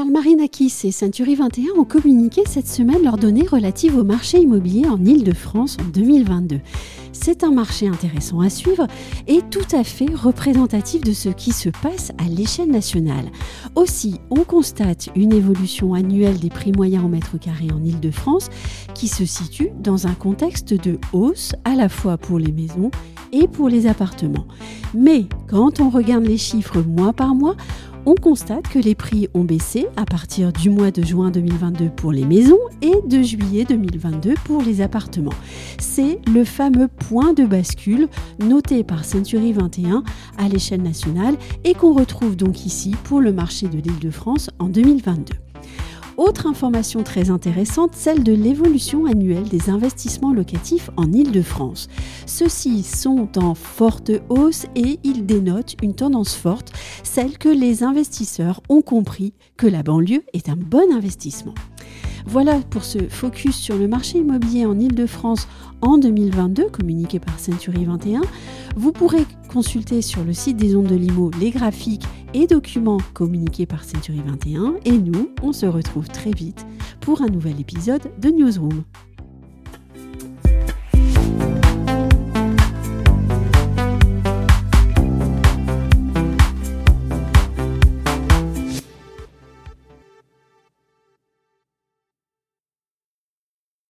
Anakis et Century 21 ont communiqué cette semaine leurs données relatives au marché immobilier en Ile-de-France en 2022. C'est un marché intéressant à suivre et tout à fait représentatif de ce qui se passe à l'échelle nationale. Aussi, on constate une évolution annuelle des prix moyens au mètre carré en Ile-de-France qui se situe dans un contexte de hausse à la fois pour les maisons et pour les appartements. Mais quand on regarde les chiffres mois par mois, on constate que les prix ont baissé à partir du mois de juin 2022 pour les maisons et de juillet 2022 pour les appartements. C'est le fameux point de bascule noté par Century 21 à l'échelle nationale et qu'on retrouve donc ici pour le marché de l'île de France en 2022. Autre information très intéressante, celle de l'évolution annuelle des investissements locatifs en Île-de-France. Ceux-ci sont en forte hausse et ils dénotent une tendance forte, celle que les investisseurs ont compris que la banlieue est un bon investissement. Voilà pour ce focus sur le marché immobilier en Ile-de-France en 2022, communiqué par Century 21. Vous pourrez consulter sur le site des ondes de Limo les graphiques et documents communiqués par Century 21. Et nous, on se retrouve très vite pour un nouvel épisode de Newsroom.